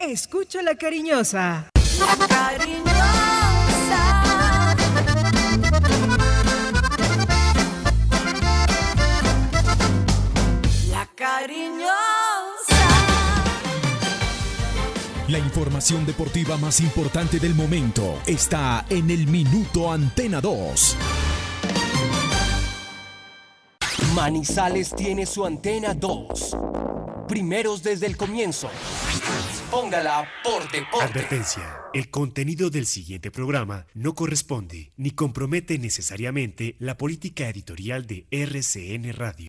escucho la cariñosa. La cariñosa. La cariñosa. La información deportiva más importante del momento está en el Minuto Antena 2. Manizales tiene su antena 2. Primeros desde el comienzo. Póngala por deporte. Advertencia. El contenido del siguiente programa no corresponde ni compromete necesariamente la política editorial de RCN Radio.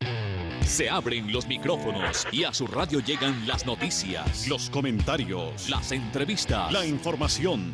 Se abren los micrófonos y a su radio llegan las noticias, los comentarios, las entrevistas, la información.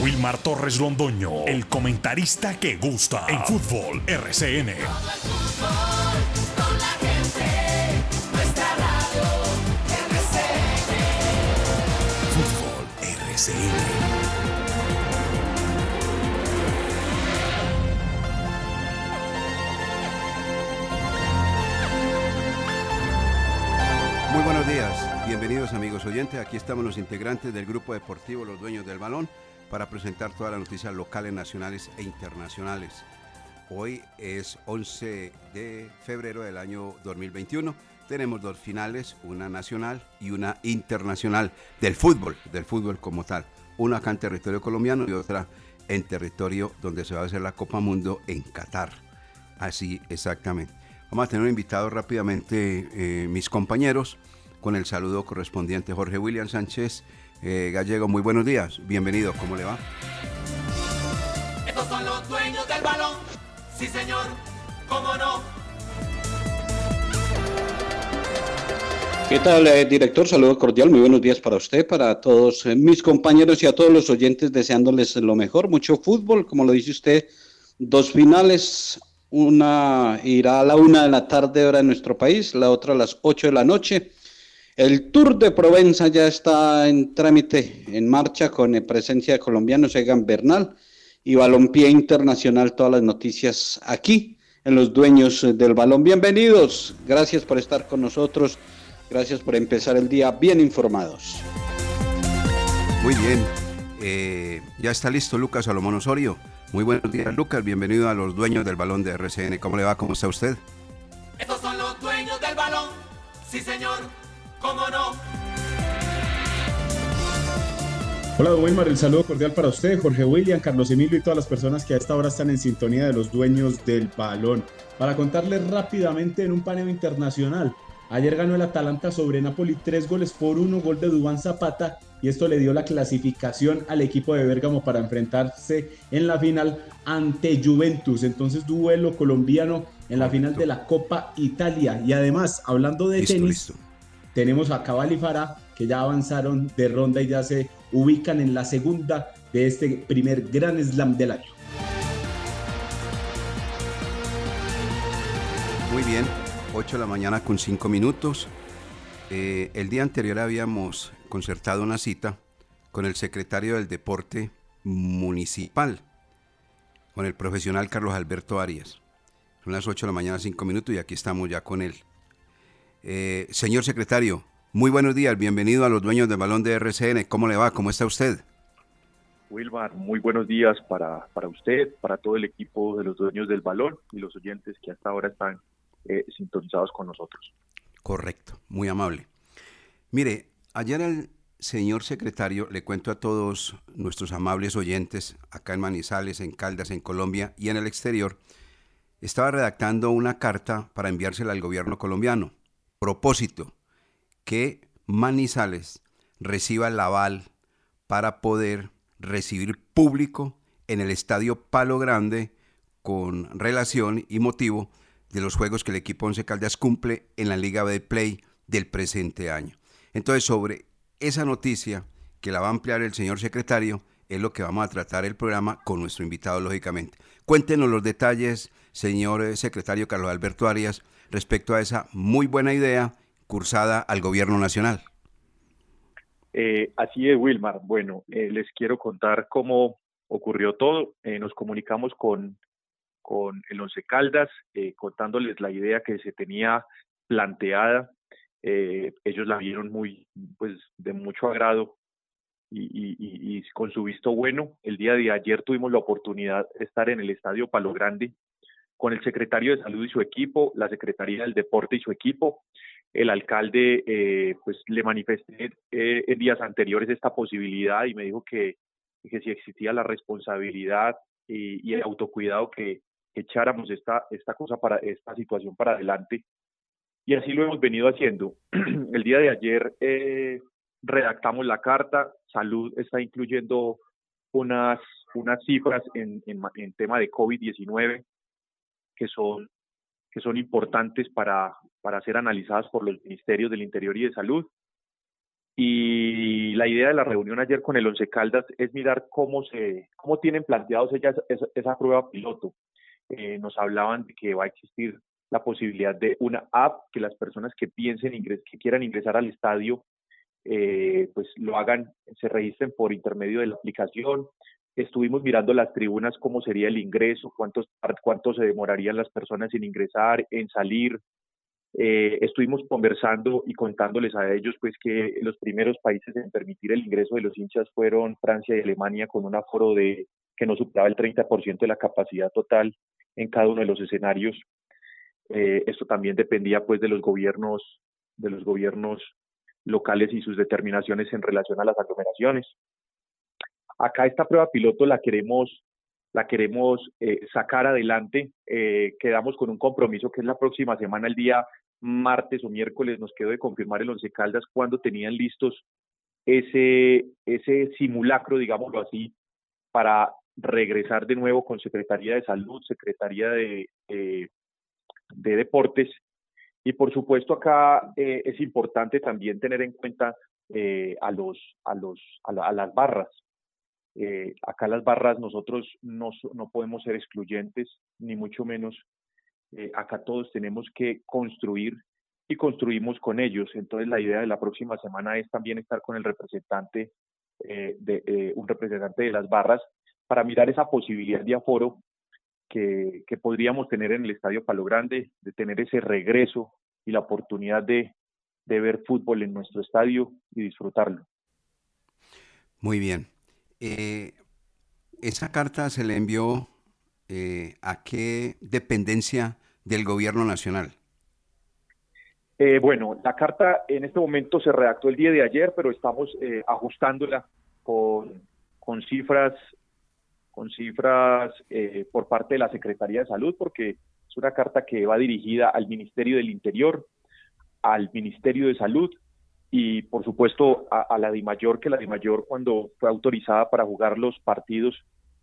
Wilmar Torres Londoño, el comentarista que gusta en fútbol RCN. Fútbol RCN. Muy buenos días, bienvenidos amigos oyentes. Aquí estamos los integrantes del grupo deportivo Los Dueños del Balón para presentar todas las noticias locales, nacionales e internacionales. Hoy es 11 de febrero del año 2021. Tenemos dos finales, una nacional y una internacional del fútbol, del fútbol como tal. Una acá en territorio colombiano y otra en territorio donde se va a hacer la Copa Mundo en Qatar. Así exactamente. Vamos a tener un invitado rápidamente, eh, mis compañeros, con el saludo correspondiente. Jorge William Sánchez eh, Gallego, muy buenos días. Bienvenido, ¿cómo le va? Estos son los dueños del balón. Sí, señor, cómo no. ¿Qué tal, eh, director? Saludo cordial, muy buenos días para usted, para todos eh, mis compañeros y a todos los oyentes, deseándoles lo mejor, mucho fútbol, como lo dice usted, dos finales, una irá a la una de la tarde hora de nuestro país, la otra a las ocho de la noche. El Tour de Provenza ya está en trámite, en marcha, con presencia de colombianos, Egan Bernal y Balompié Internacional, todas las noticias aquí en los dueños del balón. Bienvenidos, gracias por estar con nosotros, gracias por empezar el día bien informados. Muy bien. Eh, ya está listo Lucas Salomón Osorio. Muy buenos días, Lucas. Bienvenido a los dueños del balón de RCN. ¿Cómo le va? ¿Cómo está usted? Estos son los dueños del balón. Sí, señor, cómo no. Hola, don Wilmar, el saludo cordial para usted, Jorge William, Carlos Emilio y todas las personas que a esta hora están en sintonía de los dueños del balón. Para contarles rápidamente en un paneo internacional, ayer ganó el Atalanta sobre Napoli tres goles por uno, gol de Dubán Zapata, y esto le dio la clasificación al equipo de Bérgamo para enfrentarse en la final ante Juventus. Entonces, duelo colombiano en la final de la Copa Italia. Y además, hablando de Listo, tenis, listo. Tenemos a Cabal y Farah que ya avanzaron de ronda y ya se ubican en la segunda de este primer Gran Slam del año. Muy bien, 8 de la mañana con 5 minutos. Eh, el día anterior habíamos concertado una cita con el secretario del Deporte Municipal, con el profesional Carlos Alberto Arias. Son las 8 de la mañana, 5 minutos y aquí estamos ya con él. Eh, señor secretario, muy buenos días, bienvenido a los dueños del balón de RCN. ¿Cómo le va? ¿Cómo está usted? Wilmar, muy buenos días para, para usted, para todo el equipo de los dueños del balón y los oyentes que hasta ahora están eh, sintonizados con nosotros. Correcto, muy amable. Mire, ayer el señor secretario, le cuento a todos nuestros amables oyentes, acá en Manizales, en Caldas, en Colombia y en el exterior, estaba redactando una carta para enviársela al gobierno colombiano. Propósito, que Manizales reciba el aval para poder recibir público en el estadio Palo Grande con relación y motivo de los juegos que el equipo Once Caldas cumple en la Liga de Play del presente año. Entonces, sobre esa noticia, que la va a ampliar el señor secretario, es lo que vamos a tratar el programa con nuestro invitado, lógicamente. Cuéntenos los detalles, señor eh, secretario Carlos Alberto Arias, respecto a esa muy buena idea cursada al gobierno nacional. Eh, así es, Wilmar. Bueno, eh, les quiero contar cómo ocurrió todo. nos comunicamos con, con el Once Caldas, contándoles la idea que se tenía planteada. ellos la vieron muy, pues, de mucho agrado y, con su visto bueno. El día de ayer tuvimos la oportunidad de estar en el Estadio Palo Grande con el secretario de Salud y su equipo, la Secretaría del Deporte y su equipo. El alcalde, eh, pues le manifesté eh, en días anteriores esta posibilidad y me dijo que, que si existía la responsabilidad y, el autocuidado que, echáramos esta, esta cosa para esta situación para adelante. Y así lo hemos venido haciendo. el día de ayer eh, redactamos la carta, salud está incluyendo unas, unas cifras en, en, tema de COVID-19 que son, que son importantes para, para ser analizadas por los ministerios del Interior y de Salud. Y la idea de la reunión ayer con el Once Caldas es mirar cómo, se, cómo tienen planteados ellas esa, prueba piloto. Eh, nos hablaban de que va a existir la posibilidad de una app que las personas que piensen, que quieran ingresar al estadio eh, pues lo hagan, se registren por intermedio de la aplicación. Estuvimos mirando las tribunas, cómo sería el ingreso, cuántos, cuánto se demorarían las personas en ingresar, en salir. Eh, estuvimos conversando y contándoles a ellos pues que los primeros países en permitir el ingreso de los hinchas fueron Francia y Alemania con un aforo de que no superaba el 30% de la capacidad total en cada uno de los escenarios. Eh, esto también dependía pues de los gobiernos de los gobiernos locales y sus determinaciones en relación a las aglomeraciones. Acá esta prueba piloto la queremos, la queremos eh, sacar adelante. Eh, quedamos con un compromiso que es la próxima semana, el día martes o miércoles, nos quedó de confirmar el Once Caldas cuando tenían listos ese, ese simulacro, digámoslo así, para regresar de nuevo con Secretaría de Salud, Secretaría de, de Deportes y por supuesto acá eh, es importante también tener en cuenta eh, a, los, a, los, a, las barras. Eh, acá las barras nosotros no, no podemos ser excluyentes, ni mucho menos. acá todos tenemos que construir y construimos con ellos. Entonces la idea de la próxima semana es también estar con el representante, de, un representante de las barras para mirar esa posibilidad de aforo que, podríamos tener en el Estadio Palo Grande, de tener ese regreso y la oportunidad de, ver fútbol en nuestro estadio y disfrutarlo. Muy bien. Eh, ¿Esa carta se le envió eh, a qué dependencia del gobierno nacional? Eh, bueno, la carta en este momento se redactó el día de ayer, pero estamos ajustándola con, cifras con cifras eh, por parte de la Secretaría de Salud, porque es una carta que va dirigida al Ministerio del Interior, al Ministerio de Salud y, por supuesto, a, la DIMAYOR, que la DIMAYOR cuando fue autorizada para jugar los partidos,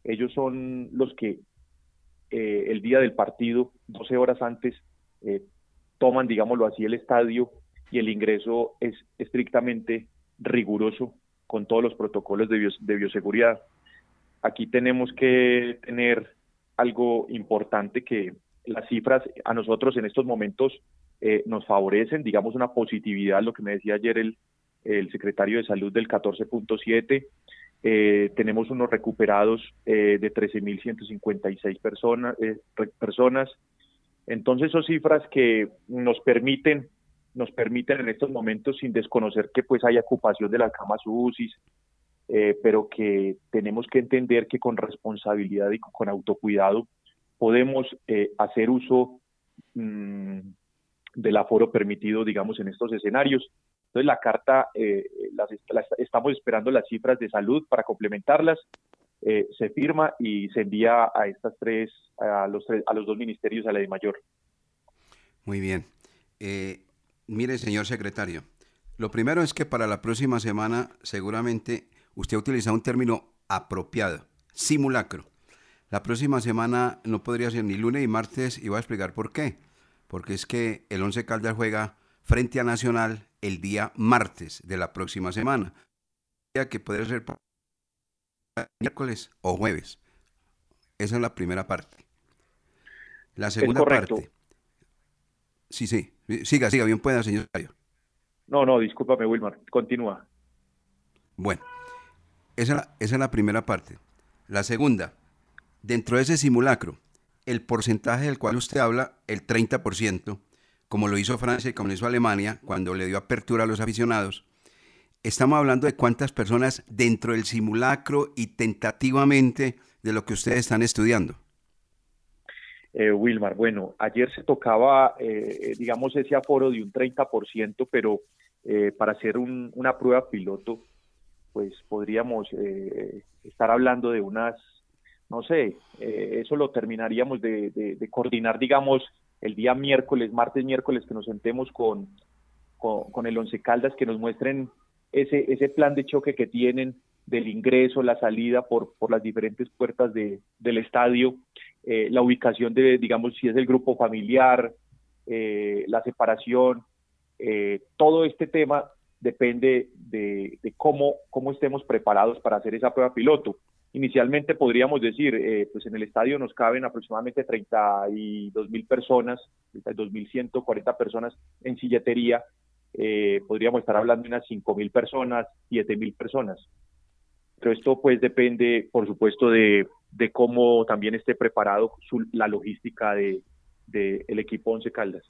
ellos son los que eh, el día del partido, 12 horas antes, eh, toman, digámoslo así, el estadio y el ingreso es estrictamente riguroso con todos los protocolos de, de bioseguridad. Aquí tenemos que tener algo importante que las cifras a nosotros en estos momentos eh, nos favorecen, digamos una positividad, lo que me decía ayer el, el secretario de salud del 14.7, eh, tenemos unos recuperados eh, de 13.156 personas, personas. Entonces son cifras que nos permiten nos permiten en estos momentos sin desconocer que pues hay ocupación de las camas UCI, eh, pero que tenemos que entender que con responsabilidad y con autocuidado podemos hacer uso mm, del aforo permitido, digamos, en estos escenarios. Entonces, la carta, eh, estamos esperando las cifras de salud para complementarlas. se firma y se envía a estas tres, a los, a los dos ministerios, a la de mayor. Muy bien. mire, señor secretario, lo primero es que para la próxima semana seguramente usted ha utilizado un término apropiado, simulacro. La próxima semana no podría ser ni lunes ni martes y voy a explicar por qué. Porque es que el Once Caldas juega frente a Nacional el día martes de la próxima semana. Que puede ser miércoles o jueves. Esa es la primera parte. La segunda parte. Sí, sí. Siga, siga, bien pueda, señor No, no, discúlpame, Wilmar. Continúa. Bueno, esa, esa es la primera parte. La segunda, dentro de ese simulacro, el porcentaje del cual usted habla, el 30%, como lo hizo Francia y como lo hizo Alemania, cuando le dio apertura a los aficionados, estamos hablando de cuántas personas dentro del simulacro y tentativamente de lo que ustedes están estudiando. Eh, Wilmar, bueno, ayer se tocaba, eh, digamos, ese aforo de un 30%, pero eh, para hacer una prueba piloto, pues podríamos eh, estar hablando de unas, no sé, eso lo terminaríamos de, coordinar, digamos, el día miércoles, martes, miércoles, que nos sentemos con, el Once Caldas, que nos muestren ese, ese plan de choque que tienen del ingreso, la salida por, las diferentes puertas de, del estadio, eh, la ubicación de, digamos, si es el grupo familiar, eh, la separación, eh, todo este tema depende de, de, cómo, cómo estemos preparados para hacer esa prueba piloto. Inicialmente podríamos decir, pues en el estadio nos caben aproximadamente 32 mil personas, 32 mil 140 personas en silletería, podríamos estar hablando de unas 5 mil personas, 7 mil personas. Pero esto pues depende, por supuesto, de, de cómo también esté preparado la logística del de, el equipo Once Caldas.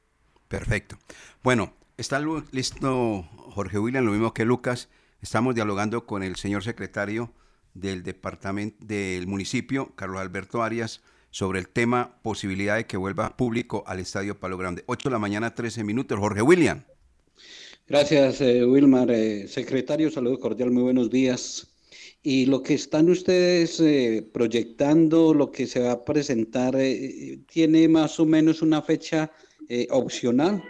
Perfecto. Bueno, está listo Jorge William, lo mismo que Lucas. Estamos dialogando con el señor secretario del departamento del municipio, Carlos Alberto Arias, sobre el tema posibilidad de que vuelva público al Estadio Palo Grande. 8 de la mañana, 13 minutos. Jorge William. Gracias, eh, Wilmar. Eh, secretario, saludo cordial, muy buenos días. Y lo que están ustedes eh, proyectando, lo que se va a presentar, ¿tiene más o menos una fecha opcional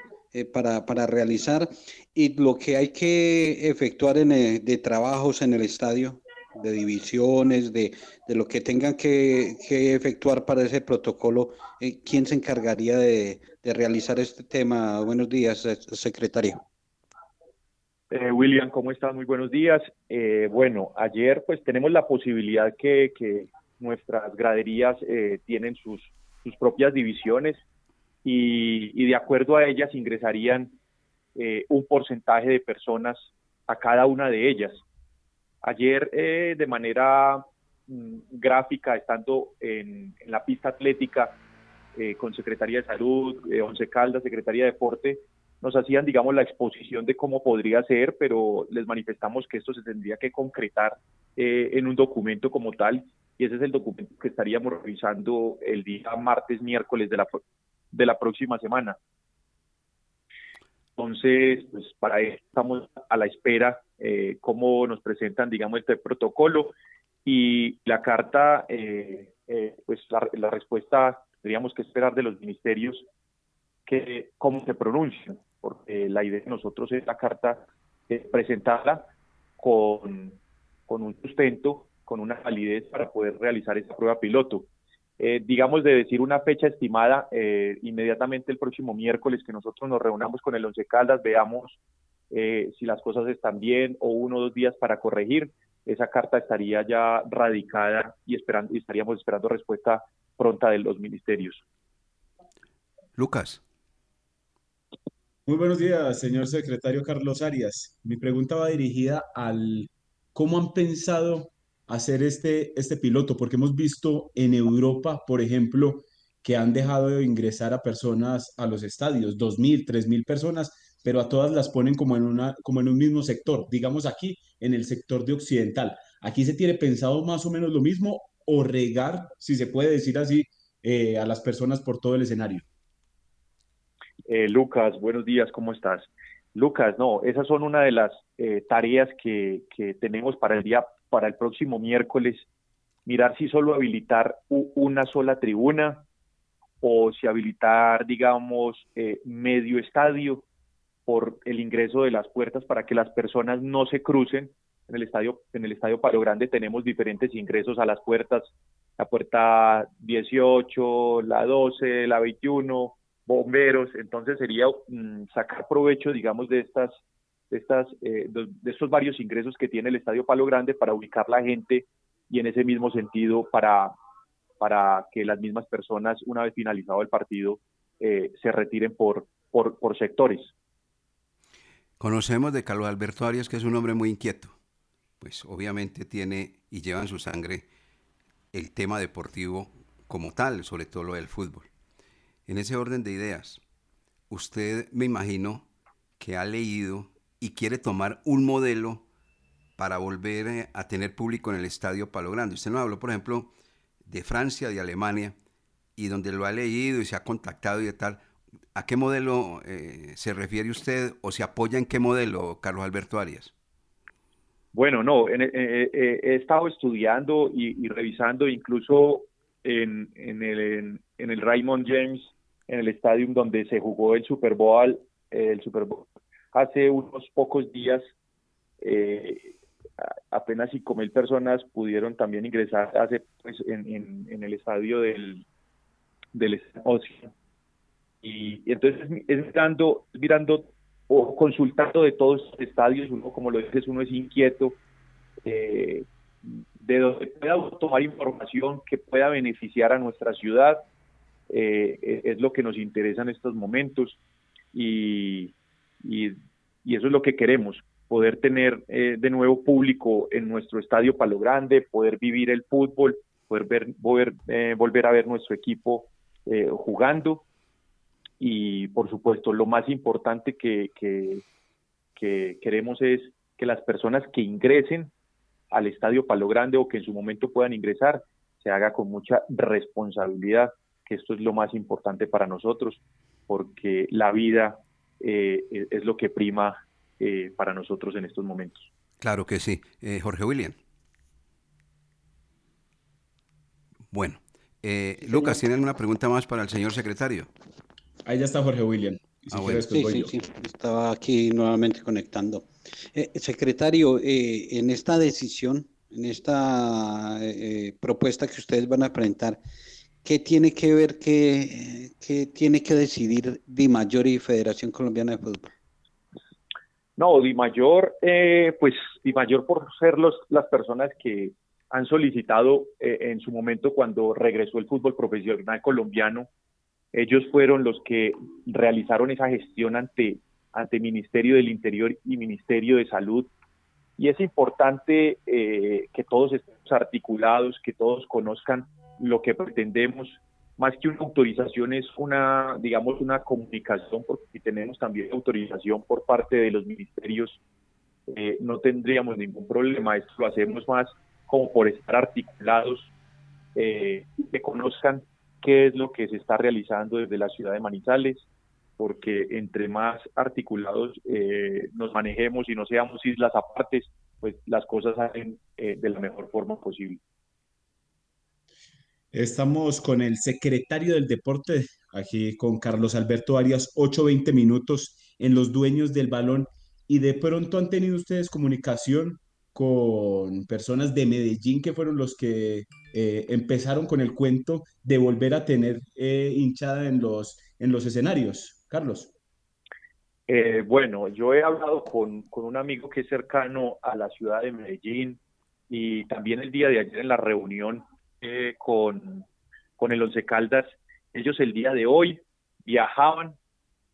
para, para, realizar? Y lo que hay que efectuar en, de trabajos en el estadio, de divisiones, de, de lo que tengan que, que, efectuar para ese protocolo, ¿quién se encargaría de, de realizar este tema? Buenos días, secretario. Eh, William, ¿cómo estás? Muy buenos días. Eh, bueno, ayer pues tenemos la posibilidad que, nuestras graderías eh, tienen sus, sus propias divisiones y, de acuerdo a ellas ingresarían un porcentaje de personas a cada una de ellas. Ayer de manera mm, gráfica, estando en, la pista atlética con Secretaría de Salud, Once Caldas, Secretaría de Deporte, nos hacían, digamos, la exposición de cómo podría ser, pero les manifestamos que esto se tendría que concretar eh, en un documento como tal, y ese es el documento que estaríamos revisando el día martes, miércoles de la, de la próxima semana. Entonces, pues para eso estamos a la espera eh, cómo nos presentan, digamos, este protocolo y la carta, eh, eh, pues la, la respuesta tendríamos que esperar de los ministerios que cómo se pronuncian porque la idea de nosotros es la carta eh, presentarla con, con un sustento, con una validez para poder realizar esa prueba piloto. Eh, digamos de decir una fecha estimada, eh, inmediatamente el próximo miércoles que nosotros nos reunamos con el Once Caldas, veamos si las cosas están bien o uno o dos días para corregir, esa carta estaría ya radicada y, esperando, y estaríamos esperando respuesta pronta de los ministerios. Lucas. Muy buenos días, señor secretario Carlos Arias. Mi pregunta va dirigida al cómo han pensado hacer este, este piloto, porque hemos visto en Europa, por ejemplo, que han dejado de ingresar a personas a los estadios, dos mil, tres mil personas, pero a todas las ponen como en, una, como en un mismo sector, digamos aquí, en el sector de occidental. ¿Aquí se tiene pensado más o menos lo mismo o regar, si se puede decir así, eh, a las personas por todo el escenario? Eh, Lucas, buenos días, ¿cómo estás? Lucas, no, esas son una de las eh, tareas que, tenemos para el día, para el próximo miércoles, mirar si solo habilitar una sola tribuna o si habilitar, digamos, eh, medio estadio por el ingreso de las puertas para que las personas no se crucen. En el estadio, en el estadio Palo Grande tenemos diferentes ingresos a las puertas, la puerta 18, la 12, la 21, bomberos, entonces sería mm, sacar provecho, digamos, de estas de, estas, de, estos varios ingresos que tiene el Estadio Palo Grande para ubicar la gente y en ese mismo sentido para, para que las mismas personas, una vez finalizado el partido, se retiren por, por sectores. Conocemos de Carlos Alberto Arias que es un hombre muy inquieto. Pues obviamente tiene y lleva en su sangre el tema deportivo como tal, sobre todo lo del fútbol. En ese orden de ideas, usted me imagino que ha leído y quiere tomar un modelo para volver eh, a tener público en el Estadio Palo Grande. Usted nos habló, por ejemplo, de Francia, de Alemania, y donde lo ha leído y se ha contactado y de tal. ¿A qué modelo eh, se refiere usted o se apoya en qué modelo, Carlos Alberto Arias? Bueno, no, eh, eh, he estado estudiando y, revisando incluso en, el, en, el Raymond James, en el estadio donde se jugó el Super Bowl, el Super Bowl hace unos pocos días, apenas cinco mil personas pudieron también ingresar hace, pues, en, en, el estadio del, del y, entonces es mirando, mirando o consultando de todos los estadios, uno como lo dices, uno es inquieto, eh, de donde pueda tomar información que pueda beneficiar a nuestra ciudad, eh, e, es lo que nos interesa en estos momentos. Y, y, eso es lo que queremos, poder tener eh, de nuevo público en nuestro estadio Palo Grande, poder vivir el fútbol, poder ver, volver, volver a ver nuestro equipo jugando y por supuesto lo más importante que, que, queremos es que las personas que ingresen al Estadio Palo Grande o que en su momento puedan ingresar se haga con mucha responsabilidad, que esto es lo más importante para nosotros, porque la vida eh, es lo que prima eh, para nosotros en estos momentos. Claro que sí. Eh, Jorge William. Bueno, Lucas, ¿tiene alguna pregunta más para el señor secretario? Ahí ya está Jorge William. Ah, sí, sí, sí, estaba aquí nuevamente conectando. Eh, secretario, eh, en esta decisión, en esta eh, propuesta que ustedes van a presentar, ¿qué tiene que ver, qué, qué tiene que decidir Di Mayor y Federación Colombiana de Fútbol? No, Di Mayor, pues Di Mayor por ser los, las personas que han solicitado en su momento cuando regresó el fútbol profesional colombiano ellos fueron los que realizaron esa gestión ante, ante Ministerio del Interior y Ministerio de Salud. Y es importante eh, que todos estemos articulados, que todos conozcan lo que pretendemos. Más que una autorización es una, digamos, una comunicación, porque tenemos también autorización por parte de los ministerios, eh, no tendríamos ningún problema. Esto lo hacemos más como por estar articulados, eh, que conozcan qué es lo que se está realizando desde la ciudad de Manizales, porque entre más articulados eh, nos manejemos y no seamos islas apartes, pues las cosas salen eh, de la mejor forma posible. Estamos con el secretario del deporte, aquí con Carlos Alberto Arias, 8-20 minutos en los dueños del balón. Y de pronto han tenido ustedes comunicación con personas de Medellín que fueron los que eh, empezaron con el cuento de volver a tener eh, hinchada en los, en los escenarios. Carlos. Eh, bueno, yo he hablado con, con, un amigo que es cercano a la ciudad de Medellín y también el día de ayer en la reunión con, con el Once Caldas, ellos el día de hoy viajaban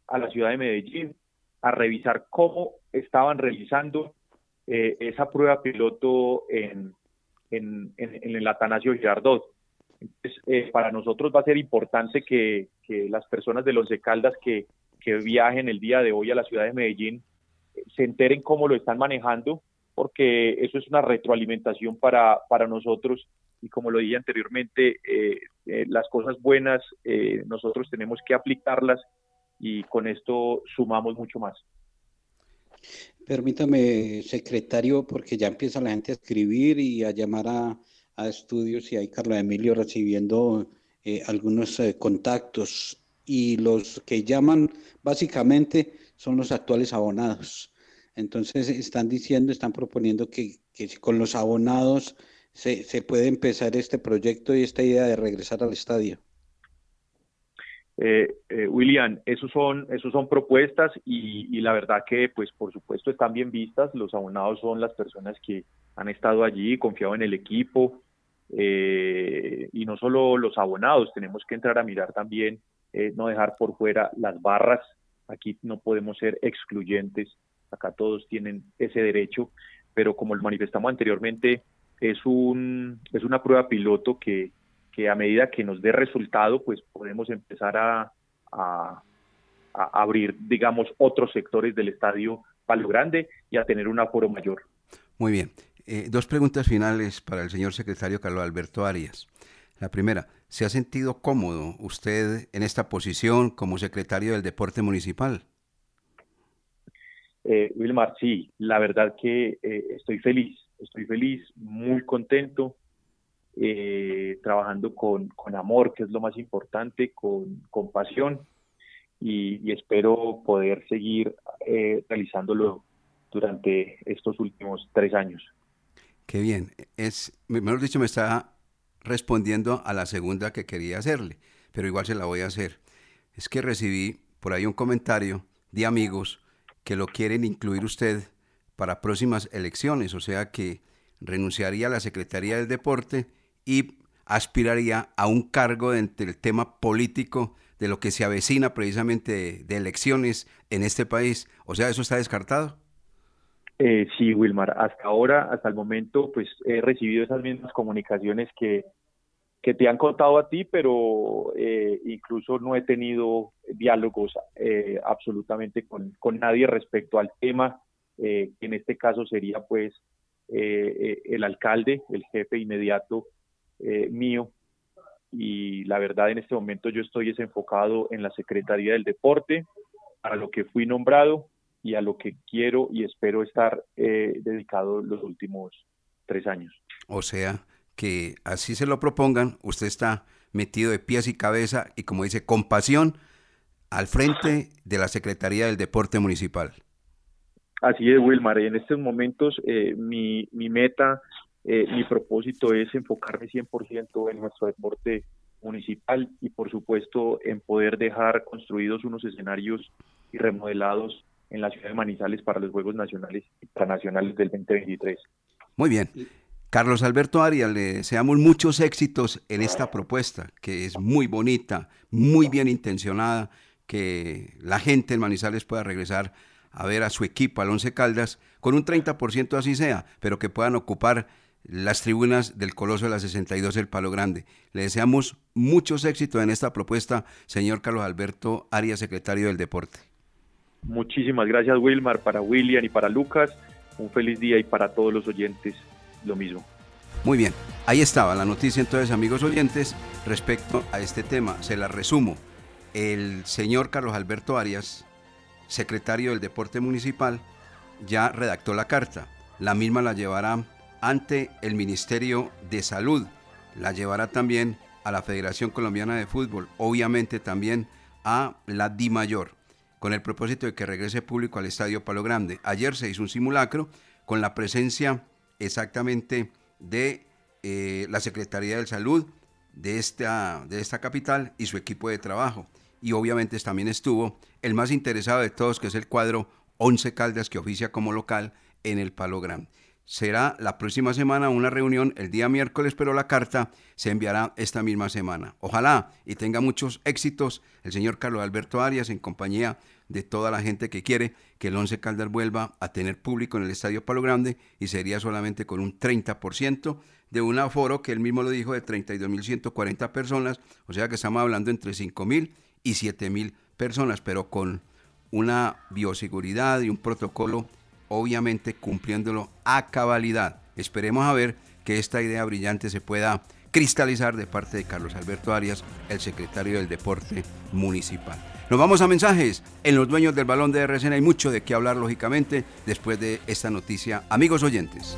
a la ciudad de Medellín a revisar cómo estaban realizando eh, esa prueba piloto en, en, en, el Atanasio Girardot. Entonces, eh, para nosotros va a ser importante que, que las personas de los de Caldas que, que viajen el día de hoy a la ciudad de Medellín eh, se enteren cómo lo están manejando, porque eso es una retroalimentación para, para nosotros y como lo dije anteriormente, las cosas buenas nosotros tenemos que aplicarlas y con esto sumamos mucho más. Permítame, secretario, porque ya empieza la gente a escribir y a llamar a, estudios y hay Carlos Emilio recibiendo eh, algunos eh, contactos y los que llaman básicamente son los actuales abonados. Entonces están diciendo, están proponiendo que, que con los abonados se, se puede empezar este proyecto y esta idea de regresar al estadio. Eh, eh, William, esos son, esos son propuestas y, la verdad que, pues, por supuesto, están bien vistas. Los abonados son las personas que han estado allí, confiado en el equipo, eh, y no solo los abonados, tenemos que entrar a mirar también, no dejar por fuera las barras. Aquí no podemos ser excluyentes. Acá todos tienen ese derecho, pero como lo manifestamos anteriormente, es un es una prueba piloto que que a medida que nos dé resultado, pues podemos empezar a, abrir, digamos, otros sectores del estadio Palo Grande y a tener un aforo mayor. Muy bien. Eh, dos preguntas finales para el señor secretario Carlos Alberto Arias. La primera, ¿se ha sentido cómodo usted en esta posición como secretario del Deporte Municipal? Eh, Wilmar, sí, la verdad que eh, estoy feliz, estoy feliz, muy contento eh, trabajando con, amor, que es lo más importante, con, con pasión, y, espero poder seguir eh, realizándolo durante estos últimos tres años. Qué bien. Es, mejor dicho, me está respondiendo a la segunda que quería hacerle, pero igual se la voy a hacer. Es que recibí por ahí un comentario de amigos que lo quieren incluir usted para próximas elecciones, o sea que renunciaría a la Secretaría del Deporte y aspiraría a un cargo entre el tema político de lo que se avecina precisamente de, elecciones en este país. O sea, ¿eso está descartado? Eh, sí, Wilmar, hasta ahora, hasta el momento, pues he recibido esas mismas comunicaciones que, que te han contado a ti, pero eh, incluso no he tenido diálogos eh, absolutamente con, con, nadie respecto al tema, que en este caso sería pues el alcalde, el jefe inmediato eh, mío y la verdad en este momento yo estoy desenfocado en la Secretaría del Deporte, a lo que fui nombrado y a lo que quiero y espero estar eh, dedicado los últimos tres años. O sea, que así se lo propongan, usted está metido de pies y cabeza y como dice, con pasión al frente de la Secretaría del Deporte Municipal. Así es, Wilmar. En estos momentos eh, mi, mi meta eh, mi propósito es enfocarme 100% en nuestro deporte municipal y por supuesto en poder dejar construidos unos escenarios y remodelados en la ciudad de Manizales para los Juegos Nacionales y Internacionales del 2023. Muy bien. Carlos Alberto Arias, le deseamos muchos éxitos en esta propuesta, que es muy bonita, muy bien intencionada, que la gente en Manizales pueda regresar a ver a su equipo, al Once Caldas, con un 30% así sea, pero que puedan ocupar las tribunas del Coloso de la 62 del Palo Grande. Le deseamos muchos éxitos en esta propuesta, señor Carlos Alberto Arias, secretario del Deporte. Muchísimas gracias, Wilmar, para William y para Lucas. Un feliz día y para todos los oyentes lo mismo. Muy bien, ahí estaba la noticia entonces, amigos oyentes, respecto a este tema. Se la resumo. El señor Carlos Alberto Arias, secretario del Deporte Municipal, ya redactó la carta. La misma la llevará ante el Ministerio de Salud. La llevará también a la Federación Colombiana de Fútbol, obviamente también a la Di Mayor, con el propósito de que regrese público al Estadio Palo Grande. Ayer se hizo un simulacro con la presencia exactamente de eh, la Secretaría de Salud de esta, de esta capital y su equipo de trabajo. Y obviamente también estuvo el más interesado de todos, que es el cuadro 11 Caldas que oficia como local en el Palo Grande será la próxima semana una reunión el día miércoles, pero la carta se enviará esta misma semana. Ojalá y tenga muchos éxitos el señor Carlos Alberto Arias en compañía de toda la gente que quiere que el Once Caldas vuelva a tener público en el Estadio Palo Grande y sería solamente con un 30% de un aforo que él mismo lo dijo de 32.140 personas, o sea que estamos hablando entre 5.000 y 7.000 personas, pero con una bioseguridad y un protocolo obviamente cumpliéndolo a cabalidad. Esperemos a ver que esta idea brillante se pueda cristalizar de parte de Carlos Alberto Arias, el secretario del Deporte Municipal. Nos vamos a mensajes. En los dueños del balón de RCN hay mucho de qué hablar, lógicamente, después de esta noticia. Amigos oyentes.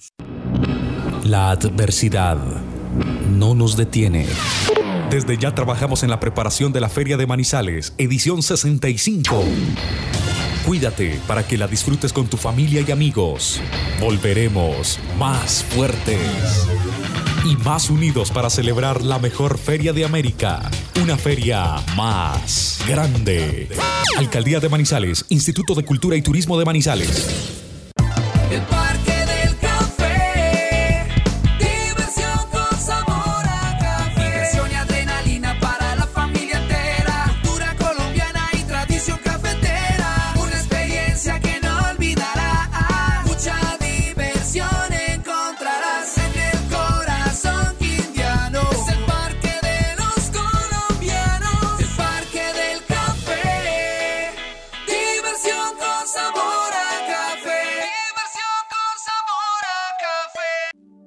La adversidad no nos detiene. Desde ya trabajamos en la preparación de la Feria de Manizales, edición 65. Cuídate para que la disfrutes con tu familia y amigos. Volveremos más fuertes y más unidos para celebrar la mejor feria de América. Una feria más grande. Alcaldía de Manizales, Instituto de Cultura y Turismo de Manizales.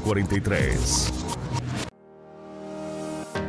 0743.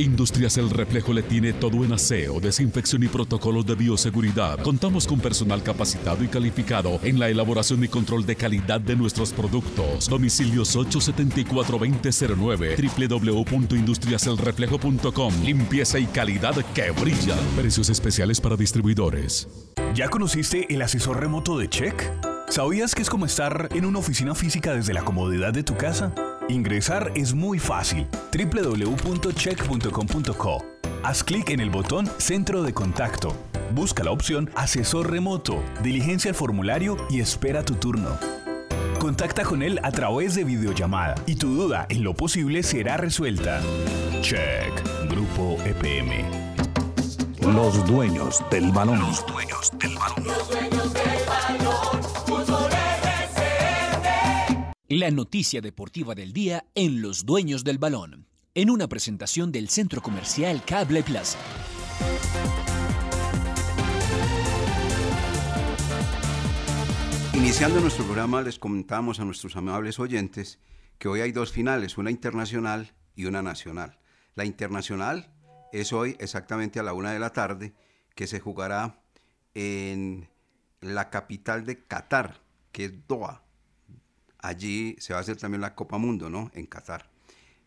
Industrias El Reflejo le tiene todo en aseo, desinfección y protocolos de bioseguridad. Contamos con personal capacitado y calificado en la elaboración y control de calidad de nuestros productos. Domicilios 874-2009, www.industriaselreflejo.com. Limpieza y calidad que brilla. Precios especiales para distribuidores. ¿Ya conociste el asesor remoto de Check? ¿Sabías que es como estar en una oficina física desde la comodidad de tu casa? Ingresar es muy fácil. www.check.com.co. Haz clic en el botón Centro de Contacto. Busca la opción Asesor Remoto, diligencia el formulario y espera tu turno. Contacta con él a través de videollamada y tu duda en lo posible será resuelta. Check. Grupo EPM. Los dueños del balón. Los dueños del balón. La noticia deportiva del día en Los Dueños del Balón, en una presentación del Centro Comercial Cable Plaza. Iniciando nuestro programa, les comentamos a nuestros amables oyentes que hoy hay dos finales, una internacional y una nacional. La internacional es hoy exactamente a la una de la tarde, que se jugará en la capital de Qatar, que es Doha. Allí se va a hacer también la Copa Mundo, ¿no? En Qatar.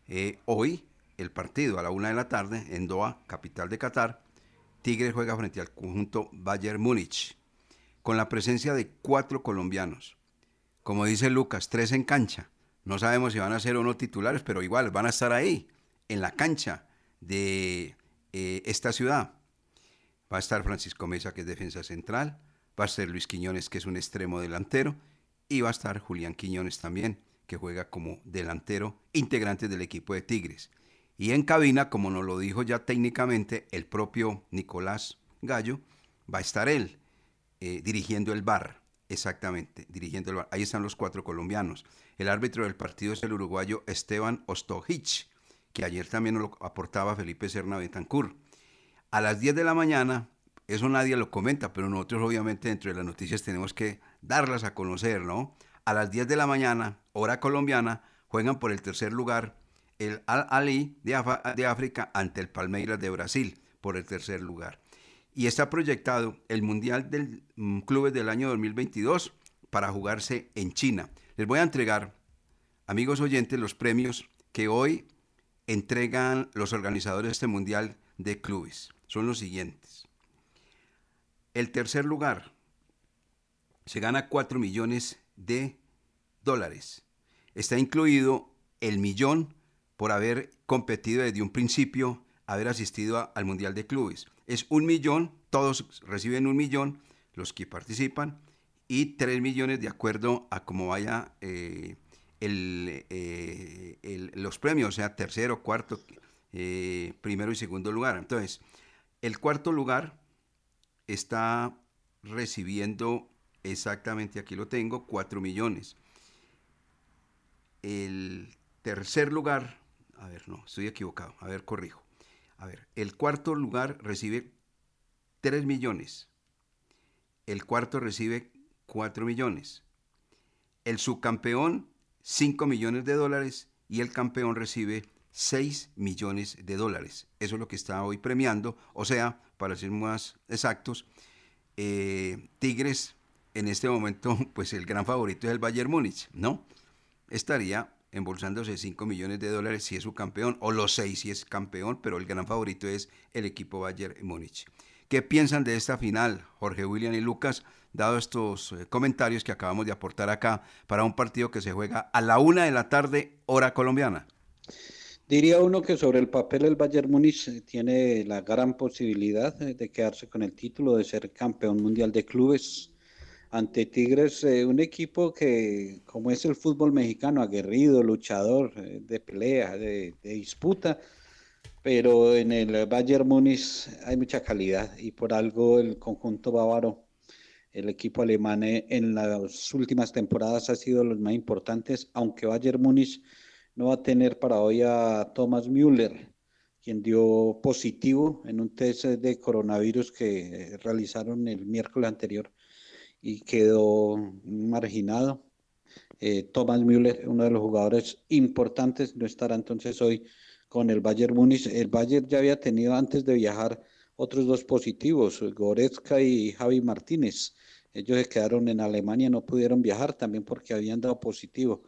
Eh, hoy, el partido a la una de la tarde, en Doha, capital de Qatar, Tigres juega frente al conjunto Bayern Múnich, con la presencia de cuatro colombianos. Como dice Lucas, tres en cancha. No sabemos si van a ser o no titulares, pero igual van a estar ahí, en la cancha de eh, esta ciudad. Va a estar Francisco Mesa, que es defensa central. va a ser Luis Quiñones, que es un extremo delantero, y va a estar Julián Quiñones también, que juega como delantero integrante del equipo de Tigres. Y en cabina, como nos lo dijo ya técnicamente el propio Nicolás Gallo, va a estar él eh, dirigiendo el bar. Exactamente, dirigiendo el bar. Ahí están los cuatro colombianos. El árbitro del partido es el uruguayo Esteban Ostojic, que ayer también lo aportaba Felipe Serna Betancourt. A las 10 de la mañana, eso nadie lo comenta, pero nosotros obviamente dentro de las noticias tenemos que darlas a conocer, ¿no? A las 10 de la mañana, hora colombiana, juegan por el tercer lugar el Al-Ali de, África ante el Palmeiras de Brasil por el tercer lugar. Y está proyectado el Mundial del mm, Clubes del año 2022 para jugarse en China. Les voy a entregar, amigos oyentes, los premios que hoy entregan los organizadores de este Mundial de Clubes. Son los siguientes. El tercer lugar se gana 4 millones de dólares. Está incluido el millón por haber competido desde un principio, haber asistido al Mundial de Clubes. Es un millón, todos reciben un millón, los que participan, y tres millones de acuerdo a cómo vaya eh, eh, los premios, o sea, tercero, cuarto, eh, primero y segundo lugar. Entonces, el cuarto lugar está recibiendo exactamente, aquí lo tengo, cuatro millones. El tercer lugar a ver, no, estoy equivocado. A ver, corrijo. A ver, el cuarto lugar recibe 3 millones. El cuarto recibe 4 millones. El subcampeón, 5 millones de dólares. Y el campeón recibe 6 millones de dólares. Eso es lo que está hoy premiando. O sea, para ser más exactos, eh, Tigres en este momento, pues el gran favorito es el Bayern Múnich, ¿no? Estaría embolsándose 5 millones de dólares si es su campeón, o los 6 si es campeón, pero el gran favorito es el equipo Bayern Múnich. ¿Qué piensan de esta final, Jorge William y Lucas, dado estos eh, comentarios que acabamos de aportar acá para un partido que se juega a la una de la tarde, hora colombiana? Diría uno que sobre el papel el Bayern Múnich eh, tiene la gran posibilidad eh, de quedarse con el título de ser campeón mundial de clubes ante Tigres, eh, un equipo que, como es el fútbol mexicano, aguerrido, luchador, eh, de pelea, de, disputa, pero en el Bayern Múnich hay mucha calidad y por algo el conjunto bávaro, el equipo alemán eh, en las últimas temporadas ha sido los más importantes, aunque Bayern Múnich no va a tener para hoy a Thomas Müller, quien dio positivo en un test de coronavirus que realizaron el miércoles anterior y quedó marginado. Eh, Thomas Müller, uno de los jugadores importantes, no estará entonces hoy con el Bayern Múnich. El Bayern ya había tenido antes de viajar otros dos positivos, Goretzka y Javi Martínez. Ellos se quedaron en Alemania, no pudieron viajar también porque habían dado positivo.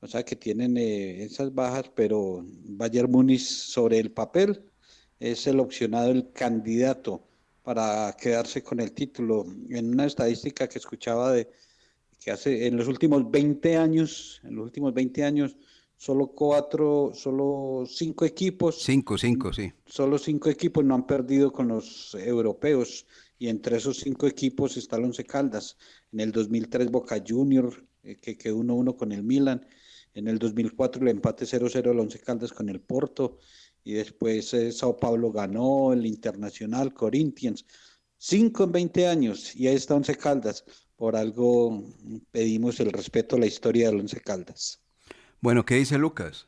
O sea que tienen eh, esas bajas, pero Bayern Múnich sobre el papel es el opcionado, el candidato para quedarse con el título. En una estadística que escuchaba de que hace en los últimos 20 años, en los últimos 20 años, solo cuatro, solo cinco equipos. Cinco, cinco, sí. Solo cinco equipos no han perdido con los europeos y entre esos cinco equipos está el Once Caldas. En el 2003 Boca Junior, eh, que quedó 1-1 con el Milan. En el 2004 el empate 0-0 el Once Caldas con el Porto y después eh, Sao Paulo ganó, el Internacional, Corinthians, cinco en 20 años y ahí está Once Caldas. Por algo pedimos el respeto a la historia del Once Caldas. Bueno, ¿qué dice Lucas?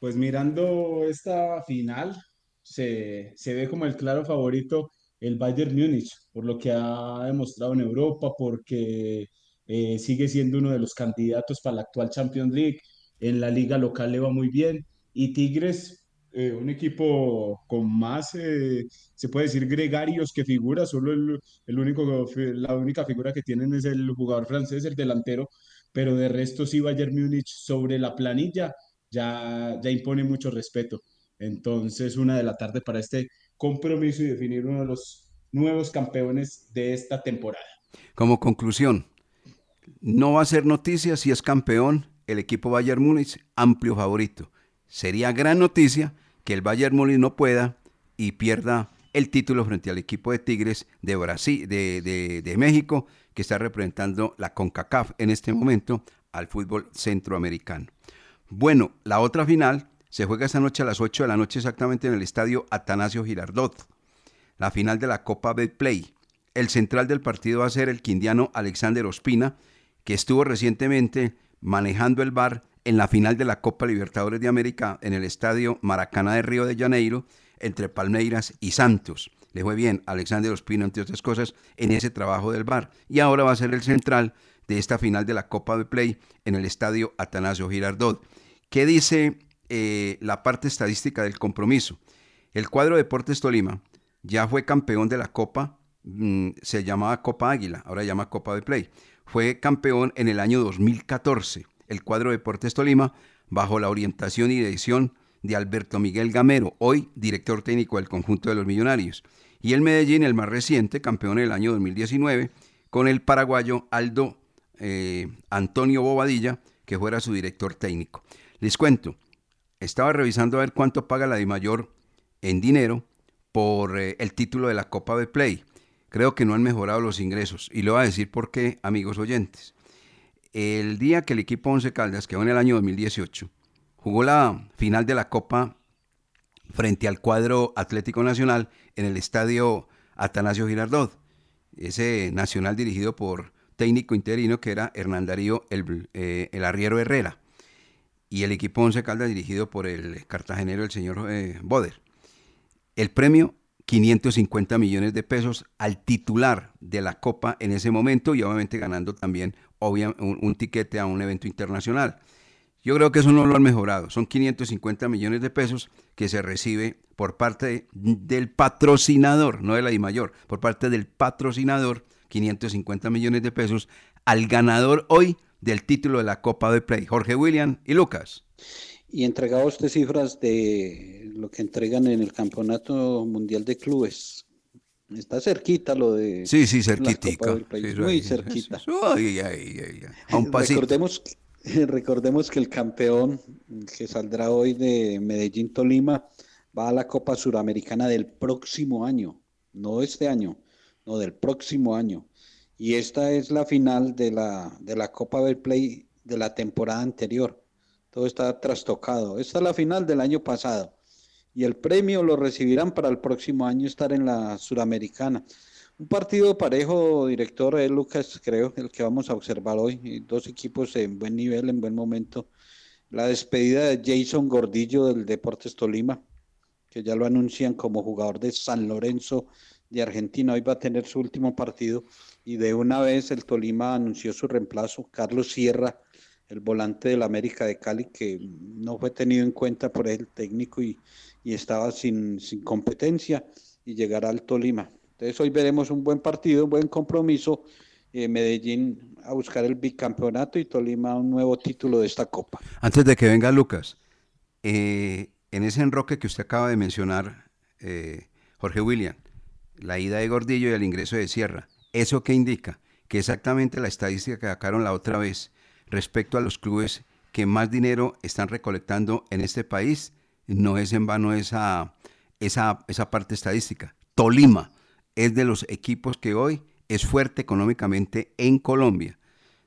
Pues mirando esta final, se, se ve como el claro favorito el Bayern Múnich, por lo que ha demostrado en Europa, porque eh, sigue siendo uno de los candidatos para la actual Champions League. En la liga local le va muy bien y Tigres, eh, un equipo con más, eh, se puede decir, gregarios que figuras, solo el, el, único, la única figura que tienen es el jugador francés, el delantero, pero de resto sí Bayern Múnich sobre la planilla ya, ya impone mucho respeto. Entonces, una de la tarde para este compromiso y definir uno de los nuevos campeones de esta temporada. Como conclusión, no va a ser noticia si es campeón el equipo Bayern Múnich, amplio favorito sería gran noticia que el Bayern Múnich no pueda y pierda el título frente al equipo de Tigres de Brasil, de, de- de México, que está representando la CONCACAF en este momento al fútbol centroamericano. Bueno, la otra final se juega esta noche a las 8 de la noche exactamente en el estadio Atanasio Girardot, la final de la Copa Betplay. El central del partido va a ser el quindiano Alexander Ospina, que estuvo recientemente manejando el bar en la final de la Copa Libertadores de América en el estadio Maracaná de Río de Janeiro entre Palmeiras y Santos. Le fue bien Alexander Ospina, entre otras cosas, en ese trabajo del bar. Y ahora va a ser el central de esta final de la Copa de Play en el estadio Atanasio Girardot. ¿Qué dice eh, la parte estadística del compromiso? El cuadro Deportes Tolima ya fue campeón de la Copa, mm, se llamaba Copa Águila, ahora se llama Copa de Play. Fue campeón en el año 2014. El cuadro Deportes Tolima, bajo la orientación y dirección de Alberto Miguel Gamero, hoy director técnico del conjunto de los Millonarios. Y el Medellín, el más reciente, campeón en el año 2019, con el paraguayo Aldo eh, Antonio Bobadilla, que fuera su director técnico. Les cuento, estaba revisando a ver cuánto paga la de mayor en dinero por eh, el título de la Copa de Play. Creo que no han mejorado los ingresos. Y le voy a decir por qué, amigos oyentes. El día que el equipo Once Caldas, que fue en el año 2018, jugó la final de la Copa frente al cuadro Atlético Nacional en el estadio Atanasio Girardot, ese nacional dirigido por técnico interino que era Hernán Darío el, eh, el Arriero Herrera y el equipo Once Caldas dirigido por el cartagenero el señor eh, Boder. El premio 550 millones de pesos al titular de la Copa en ese momento y obviamente ganando también obvia- un, tiquete a un evento internacional. Yo creo que eso no lo han mejorado. Son 550 millones de pesos que se recibe por parte del patrocinador, no de la mayor, por parte del patrocinador, 550 millones de pesos al ganador hoy del título de la Copa de Play, Jorge William y Lucas. Y entregaba usted cifras de lo que entregan en el Campeonato Mundial de Clubes. Está cerquita lo de Sí, sí, cerquitica. Sí, muy cerquita. Ay, ay, ay, ay. A un pasito. Recordemos, recordemos que el campeón que saldrá hoy de Medellín Tolima va a la Copa Suramericana del próximo año, no este año, no del próximo año. Y esta es la final de la, de la Copa del Play de la temporada anterior. Todo está trastocado. Esta es la final del año pasado. Y el premio lo recibirán para el próximo año estar en la Suramericana. Un partido parejo, director eh, Lucas, creo, el que vamos a observar hoy. Dos equipos en buen nivel, en buen momento. La despedida de Jason Gordillo del Deportes Tolima, que ya lo anuncian como jugador de San Lorenzo de Argentina. Hoy va a tener su último partido. Y de una vez el Tolima anunció su reemplazo, Carlos Sierra, el volante del América de Cali, que no fue tenido en cuenta por el técnico y, y estaba sin, sin competencia y llegará al Tolima. Entonces hoy veremos un buen partido, un buen compromiso. eh, Medellín a buscar el bicampeonato y Tolima un nuevo título de esta copa. Antes de que venga Lucas, eh, en ese enroque que usted acaba de mencionar, eh, Jorge William, la ida de Gordillo y el ingreso de Sierra, ¿eso qué indica? Que exactamente la estadística que sacaron la otra vez respecto a los clubes que más dinero están recolectando en este país, no es en vano esa, esa, esa parte estadística. Tolima es de los equipos que hoy es fuerte económicamente en Colombia.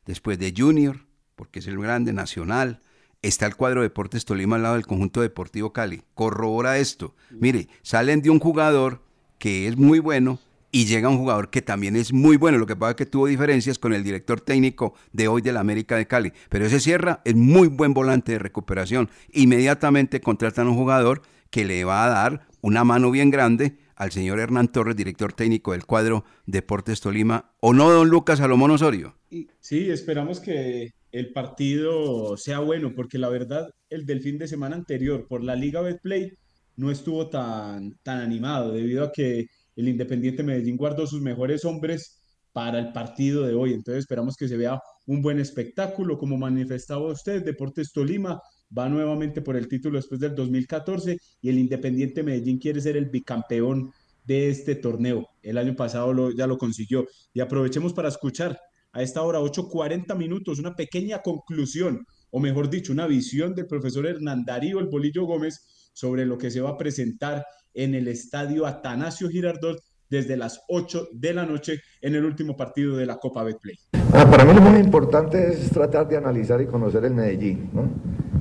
Después de Junior, porque es el grande nacional, está el cuadro Deportes Tolima al lado del conjunto deportivo Cali. Corrobora esto. Mire, salen de un jugador que es muy bueno y llega un jugador que también es muy bueno. Lo que pasa es que tuvo diferencias con el director técnico de hoy de la América de Cali. Pero ese Sierra es muy buen volante de recuperación. Inmediatamente contratan a un jugador que le va a dar una mano bien grande al señor Hernán Torres, director técnico del cuadro Deportes Tolima. ¿O no, don Lucas Salomón Osorio? Sí, esperamos que el partido sea bueno, porque la verdad, el del fin de semana anterior por la Liga Betplay no estuvo tan, tan animado, debido a que el Independiente Medellín guardó sus mejores hombres para el partido de hoy. Entonces esperamos que se vea un buen espectáculo, como manifestaba usted, Deportes Tolima va nuevamente por el título después del 2014 y el Independiente Medellín quiere ser el bicampeón de este torneo. El año pasado lo- ya lo consiguió. Y aprovechemos para escuchar a esta hora 8.40 minutos una pequeña conclusión, o mejor dicho, una visión del profesor Hernán Darío El Bolillo Gómez sobre lo que se va a presentar en el estadio Atanasio Girardot desde las 8 de la noche en el último partido de la Copa Betplay. Ah, para mí lo más importante es tratar de analizar y conocer el Medellín, ¿no?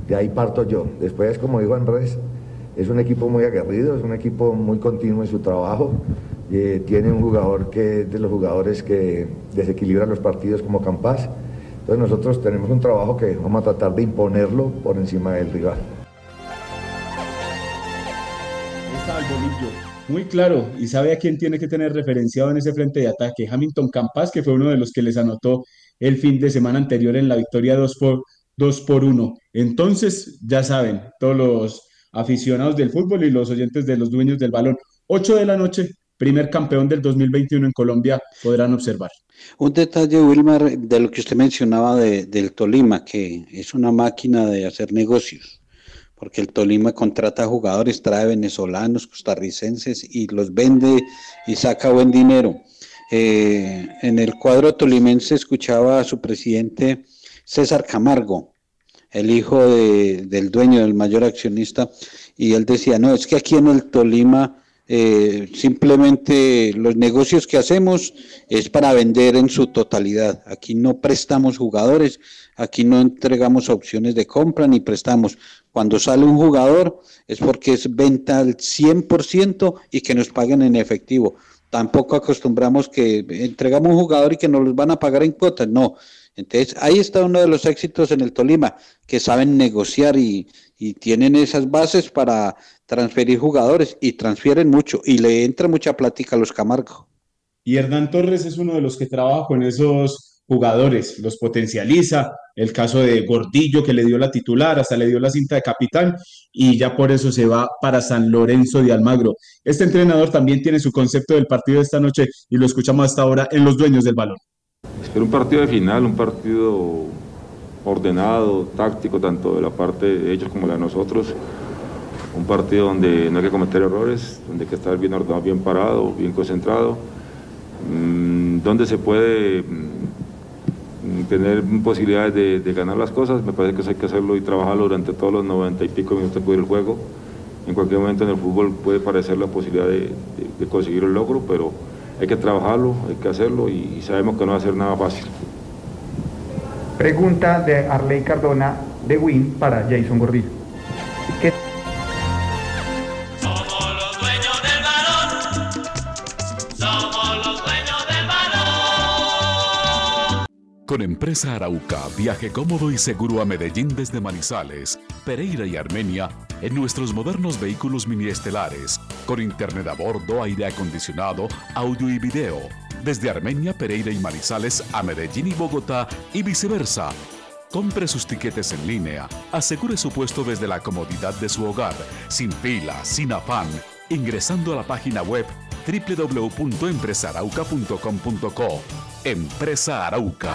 De ahí parto yo. Después, como digo Andrés, es un equipo muy aguerrido, es un equipo muy continuo en su trabajo. Eh, tiene un jugador que es de los jugadores que desequilibran los partidos como Campas. Entonces nosotros tenemos un trabajo que vamos a tratar de imponerlo por encima del rival. El bolillo muy claro y sabe a quién tiene que tener referenciado en ese frente de ataque. Hamilton Campas, que fue uno de los que les anotó el fin de semana anterior en la victoria 2 por, 2 por 1. Entonces, ya saben, todos los aficionados del fútbol y los oyentes de los dueños del balón, 8 de la noche, primer campeón del 2021 en Colombia, podrán observar. Un detalle, Wilmar, de lo que usted mencionaba de, del Tolima, que es una máquina de hacer negocios porque el Tolima contrata jugadores, trae venezolanos, costarricenses y los vende y saca buen dinero. Eh, en el cuadro tolimense escuchaba a su presidente César Camargo, el hijo del dueño, del mayor accionista, y él decía, no, es que aquí en el Tolima eh, simplemente los negocios que hacemos es para vender en su totalidad. Aquí no prestamos jugadores, aquí no entregamos opciones de compra ni prestamos. Cuando sale un jugador es porque es venta al 100% y que nos paguen en efectivo. Tampoco acostumbramos que entregamos un jugador y que nos los van a pagar en cuotas. No. Entonces, ahí está uno de los éxitos en el Tolima, que saben negociar y, y tienen esas bases para transferir jugadores y transfieren mucho y le entra mucha plática a los Camargo. Y Hernán Torres es uno de los que trabaja con esos jugadores, los potencializa. El caso de Gordillo que le dio la titular, hasta le dio la cinta de capitán y ya por eso se va para San Lorenzo de Almagro. Este entrenador también tiene su concepto del partido de esta noche y lo escuchamos hasta ahora en Los Dueños del Balón. Espero un partido de final, un partido ordenado, táctico, tanto de la parte de ellos como la de nosotros. Un partido donde no hay que cometer errores, donde hay que estar bien ordenado, bien parado, bien concentrado, mm, donde se puede mm, tener posibilidades de, ganar las cosas, me parece que eso hay que hacerlo y trabajarlo durante todos los noventa y pico minutos que juego. En cualquier momento en el fútbol puede parecer la posibilidad de, conseguir el logro, pero hay que trabajarlo, hay que hacerlo y, sabemos que no va a ser nada fácil. Pregunta de Arley Cardona de Win para Jason Gordillo. Con Empresa Arauca, viaje cómodo y seguro a Medellín desde Manizales, Pereira y Armenia en nuestros modernos vehículos mini estelares, con internet a bordo, aire acondicionado, audio y video, desde Armenia, Pereira y Manizales a Medellín y Bogotá y viceversa. Compre sus tiquetes en línea, asegure su puesto desde la comodidad de su hogar, sin fila, sin afán, ingresando a la página web www.empresarauca.com.co. Empresa Arauca.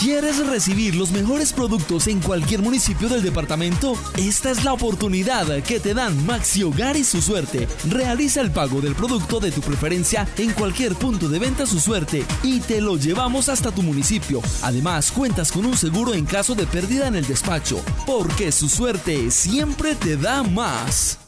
¿Quieres recibir los mejores productos en cualquier municipio del departamento? Esta es la oportunidad que te dan Maxi Hogar y su suerte. Realiza el pago del producto de tu preferencia en cualquier punto de venta su suerte y te lo llevamos hasta tu municipio. Además, cuentas con un seguro en caso de pérdida en el despacho, porque su suerte siempre te da más.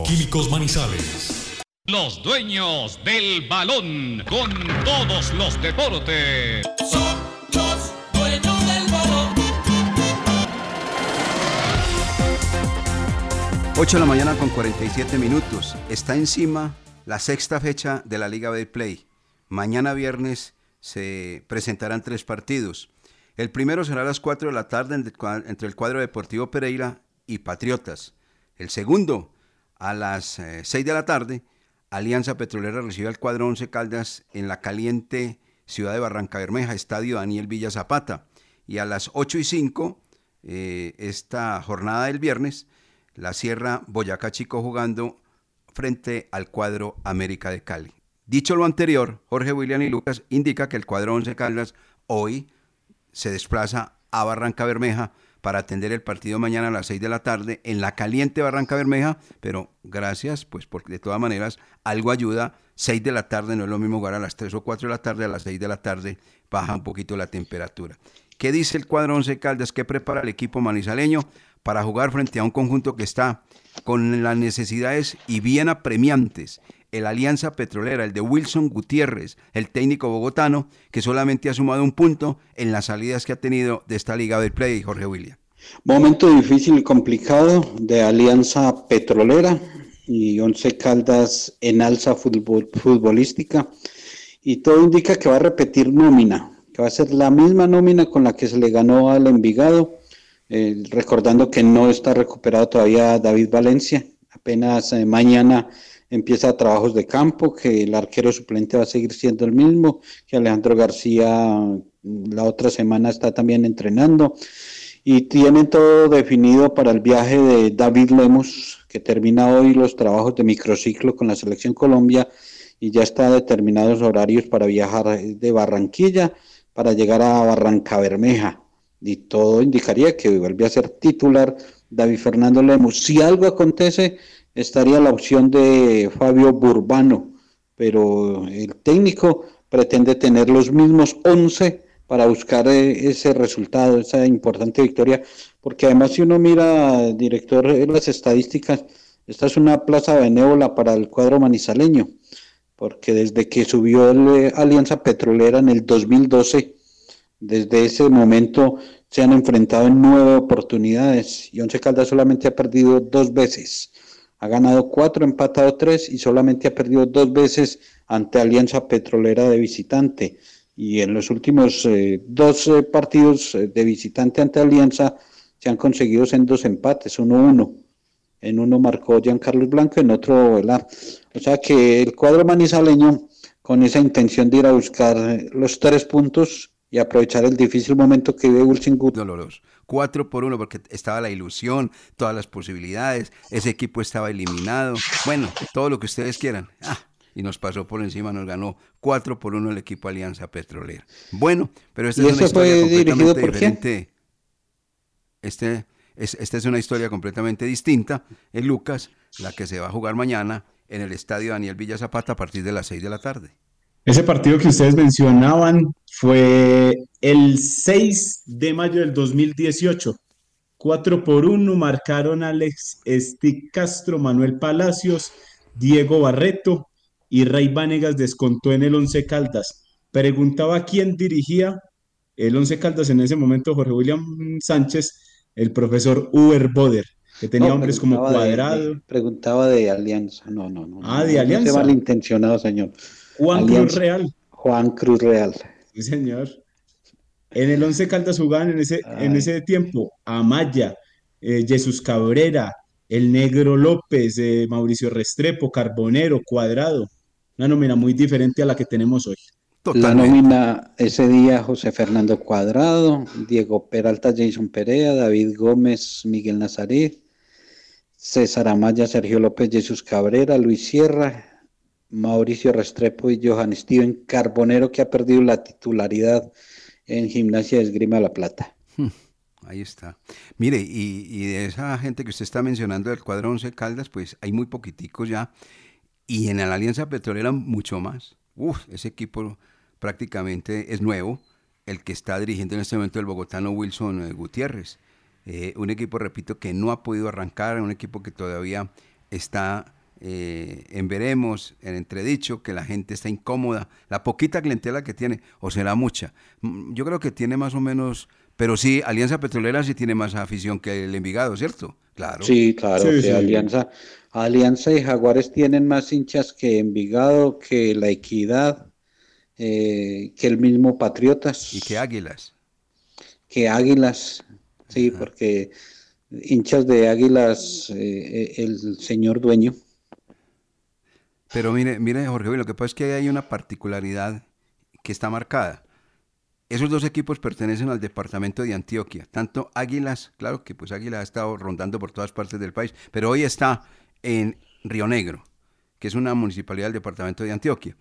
Químicos Manizales. Los dueños del balón con todos los deportes. Son los dueños del balón. 8 de la mañana con 47 minutos. Está encima la sexta fecha de la Liga B Play. Mañana viernes se presentarán tres partidos. El primero será a las 4 de la tarde entre el cuadro Deportivo Pereira y Patriotas. El segundo a las 6 de la tarde, Alianza Petrolera recibe al cuadro 11 Caldas en la caliente ciudad de Barranca Bermeja, Estadio Daniel Villa Zapata. Y a las 8 y 5, eh, esta jornada del viernes, la Sierra Boyacá Chico jugando frente al cuadro América de Cali. Dicho lo anterior, Jorge William y Lucas indica que el cuadro 11 Caldas hoy se desplaza a Barranca Bermeja para atender el partido mañana a las 6 de la tarde en la caliente Barranca Bermeja, pero gracias, pues porque de todas maneras algo ayuda. 6 de la tarde no es lo mismo jugar a las 3 o 4 de la tarde, a las 6 de la tarde baja un poquito la temperatura. ¿Qué dice el cuadro 11 Caldas? ¿Qué prepara el equipo manizaleño para jugar frente a un conjunto que está con las necesidades y bien apremiantes? El Alianza Petrolera, el de Wilson Gutiérrez, el técnico bogotano, que solamente ha sumado un punto en las salidas que ha tenido de esta Liga del Play, Jorge William. Momento difícil y complicado de Alianza Petrolera y Once Caldas en alza futbolística. Y todo indica que va a repetir nómina, que va a ser la misma nómina con la que se le ganó al Envigado, eh, recordando que no está recuperado todavía David Valencia. Apenas eh, mañana empieza trabajos de campo, que el arquero suplente va a seguir siendo el mismo, que Alejandro García mm, la otra semana está también entrenando y tienen todo definido para el viaje de David Lemos, que termina hoy los trabajos de microciclo con la selección Colombia y ya está determinados horarios para viajar de Barranquilla para llegar a Barranca Bermeja. Y todo indicaría que vuelve a ser titular David Fernando Lemos. Si algo acontece, estaría la opción de Fabio Burbano, pero el técnico pretende tener los mismos 11 para buscar eh, ese resultado, esa importante victoria, porque además si uno mira, director, las estadísticas, esta es una plaza benévola para el cuadro manizaleño, porque desde que subió la eh, Alianza Petrolera en el 2012, desde ese momento se han enfrentado en nueve oportunidades y Once Caldas solamente ha perdido dos veces. Ha ganado cuatro, empatado tres y solamente ha perdido dos veces ante Alianza Petrolera de visitante. Y en los últimos eh, dos eh, partidos eh, de visitante ante Alianza se han conseguido en dos empates, uno uno. En uno marcó Giancarlo Blanco, en otro Velar. O sea que el cuadro manizaleño, con esa intención de ir a buscar los tres puntos y aprovechar el difícil momento que vive Wilson Doloroso. 4 por 1 porque estaba la ilusión, todas las posibilidades, ese equipo estaba eliminado, bueno, todo lo que ustedes quieran. Ah, y nos pasó por encima, nos ganó 4 por 1 el equipo Alianza Petrolera. Bueno, pero esta es una historia completamente diferente. Este, es, esta es una historia completamente distinta. En Lucas, la que se va a jugar mañana en el estadio Daniel Villa Zapata a partir de las 6 de la tarde. Ese partido que ustedes mencionaban fue el 6 de mayo del 2018. 4 por 1 marcaron Alex Stick Castro, Manuel Palacios, Diego Barreto y Rey Vanegas descontó en el Once Caldas. Preguntaba quién dirigía el Once Caldas en ese momento, Jorge William Sánchez, el profesor Uber Boder, que tenía hombres como Cuadrado. preguntaba de Alianza, no, no, no. Ah, de Alianza. No malintencionado, señor. Juan Cruz Real. Juan Cruz Real. Sí, señor. En el Once Caldas jugaban en ese, en ese tiempo Amaya, eh, Jesús Cabrera, el Negro López, eh, Mauricio Restrepo, Carbonero, Cuadrado. Una nómina muy diferente a la que tenemos hoy. La nómina ese día José Fernando Cuadrado, Diego Peralta, Jason Perea, David Gómez, Miguel Nazaret, César Amaya, Sergio López, Jesús Cabrera, Luis Sierra, Mauricio Restrepo y Johan Steven Carbonero, que ha perdido la titularidad en Gimnasia de Esgrima La Plata. Hmm, ahí está. Mire, y, de esa gente que usted está mencionando del cuadro 11 Caldas, pues hay muy poquiticos ya. Y en la Alianza Petrolera mucho más. Uf, ese equipo prácticamente es nuevo. El que está dirigiendo en este momento el bogotano Wilson eh, Gutiérrez. Eh, un equipo, repito, que no ha podido arrancar, un equipo que todavía está eh, en veremos, en entredicho, que la gente está incómoda, la poquita clientela que tiene, o será mucha. Mm, yo creo que tiene más o menos, pero sí, Alianza Petrolera sí tiene más afición que el Envigado, ¿cierto? Claro. Sí, claro, que Alianza, Alianza y Jaguares tienen más hinchas que Envigado, que La Equidad, eh, que el mismo Patriotas. Y que Águilas. Que Águilas, Sí, porque hinchas de Águilas, eh, eh, el señor dueño. Pero mire, mire Jorge, lo que pasa es que hay una particularidad que está marcada. Esos dos equipos pertenecen al departamento de Antioquia. Tanto Águilas, claro que pues Águilas ha estado rondando por todas partes del país, pero hoy está en Río Negro, que es una municipalidad del departamento de Antioquia,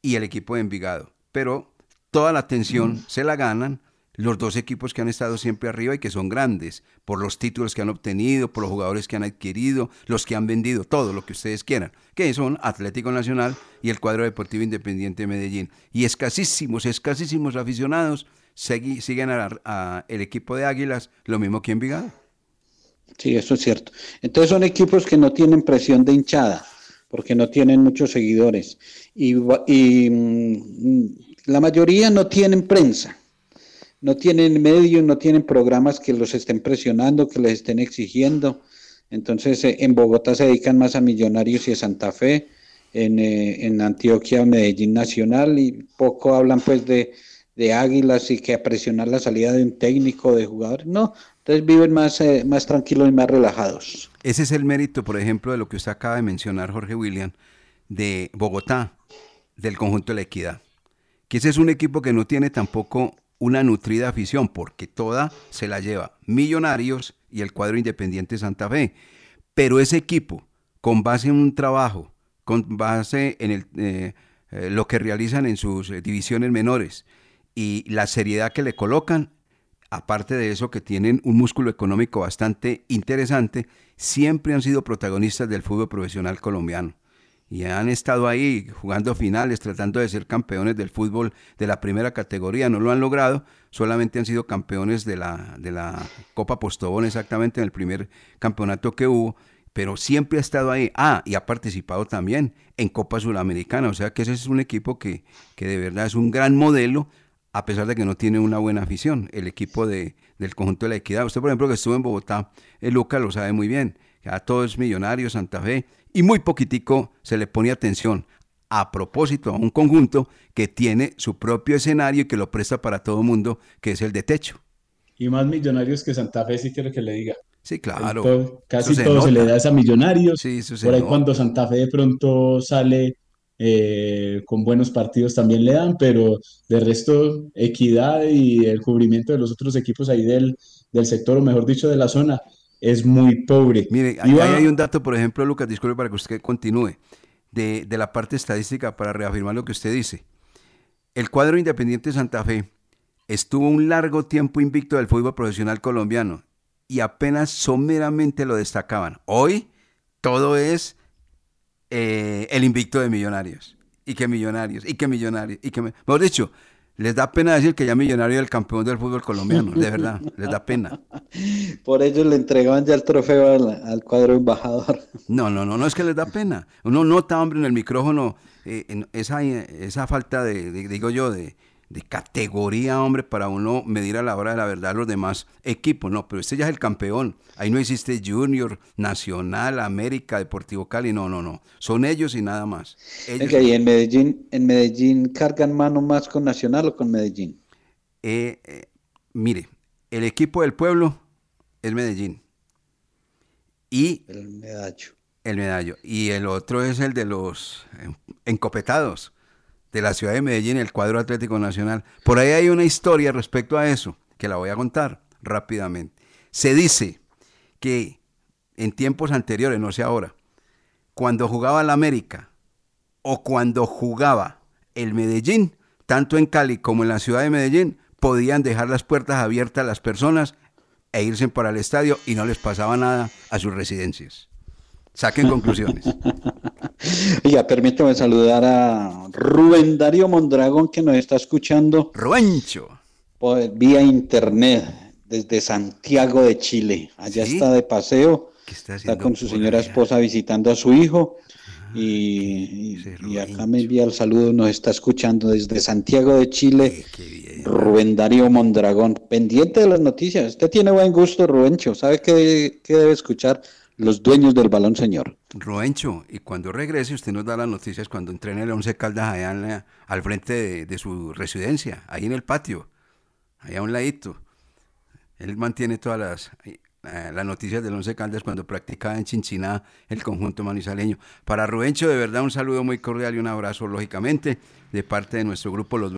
y el equipo de Envigado. Pero toda la atención se la ganan los dos equipos que han estado siempre arriba y que son grandes, por los títulos que han obtenido, por los jugadores que han adquirido, los que han vendido, todo lo que ustedes quieran, que son Atlético Nacional y el cuadro deportivo independiente de Medellín. Y escasísimos, escasísimos aficionados siguen al el equipo de Águilas, lo mismo que Envigado. Sí, eso es cierto. Entonces son equipos que no tienen presión de hinchada, porque no tienen muchos seguidores. Y, mm, la mayoría no tienen prensa no tienen medios, no tienen programas que los estén presionando, que les estén exigiendo. Entonces, eh, en Bogotá se dedican más a Millonarios y a Santa Fe, en, eh, en Antioquia, Medellín Nacional, y poco hablan pues de, de, Águilas y que a presionar la salida de un técnico, de jugadores. No, entonces viven más, eh, más tranquilos y más relajados. Ese es el mérito, por ejemplo, de lo que usted acaba de mencionar, Jorge William, de Bogotá, del conjunto de la equidad. Que ese es un equipo que no tiene tampoco una nutrida afición, porque toda se la lleva Millonarios y el cuadro Independiente Santa Fe. Pero ese equipo, con base en un trabajo, con base en eh, eh, lo que realizan en sus eh, divisiones menores y la seriedad que le colocan, aparte de eso que tienen un músculo económico bastante interesante, siempre han sido protagonistas del fútbol profesional colombiano y han estado ahí jugando finales, tratando de ser campeones del fútbol de la primera categoría. No lo han logrado, solamente han sido campeones de la, de la Copa Postobón exactamente en el primer campeonato que hubo, pero siempre ha estado ahí. Ah, y ha participado también en Copa Sudamericana, o sea que ese es un equipo que, que de verdad es un gran modelo, a pesar de que no tiene una buena afición, el equipo de, del conjunto de la equidad. Usted, por ejemplo, que estuvo en Bogotá, el eh, Luca lo sabe muy bien, ya todo es millonario, Santa Fe, y muy poquitico se le pone atención a propósito a un conjunto que tiene su propio escenario y que lo presta para todo el mundo, que es el de techo. Y más millonarios que Santa Fe, si quiero que le diga. Sí, claro. casi todo se le da a millonarios. Por ahí cuando Santa Fe de pronto sale eh, con buenos partidos también le dan, pero de resto equidad y el cubrimiento de los otros equipos ahí del, del sector, o mejor dicho, de la zona, es muy pobre. Mire, ahí hay un dato, por ejemplo, Lucas, disculpe para que usted continúe, de, de la parte estadística para reafirmar lo que usted dice. El cuadro Independiente Santa Fe estuvo un largo tiempo invicto del fútbol profesional colombiano y apenas someramente lo destacaban. Hoy todo es eh, el invicto de Millonarios. Y que Millonarios, y que Millonarios, y que... Mejor dicho, les da pena decir que ya Millonario es el campeón del fútbol colombiano, de verdad, les da pena. Por ello le entregaban ya el trofeo al, cuadro embajador. No, no, no, no es que les da pena. Uno nota, hombre, en el micrófono eh, esa, esa falta de, digo yo, de, de categoría, hombre, para uno medir a la hora de la verdad los demás equipos. No, pero este ya es el campeón. Ahí no existe Junior, Nacional, América, Deportivo Cali. No, no, no. Son ellos y nada más. ¿y en Medellín, en Medellín cargan mano más con Nacional o con Medellín? Eh, eh, mire, el equipo del pueblo es Medellín. Y el medallo. El medallo. Y el otro es el de los encopetados de la ciudad de Medellín, el cuadro Atlético Nacional. Por ahí hay una historia respecto a eso, que la voy a contar rápidamente. Se dice que en tiempos anteriores, no sé ahora, cuando jugaba la América o cuando jugaba el Medellín, tanto en Cali como en la ciudad de Medellín, podían dejar las puertas abiertas a las personas e irse para el estadio y no les pasaba nada a sus residencias. Saquen conclusiones. Ya permítame saludar a Rubén Darío Mondragón que nos está escuchando. Ruencho. vía internet desde Santiago de Chile. Allá está de paseo. Está, con su señora esposa visitando a su hijo. y, acá me envía el saludo, nos está escuchando desde Santiago de Chile, Rubén Darío Mondragón, pendiente de las noticias. Usted tiene buen gusto, Rubencho, ¿sabe qué, qué debe escuchar? Los dueños del balón, señor. Roencho, y cuando regrese usted nos da las noticias cuando entrene el Once Caldas allá al frente de, su residencia, ahí en el patio, allá a un ladito. Él mantiene todas las, eh, las noticias del Once Caldas cuando practicaba en Chinchiná el conjunto manizaleño. Para Rubencho, de verdad un saludo muy cordial y un abrazo, lógicamente, de parte de nuestro grupo Los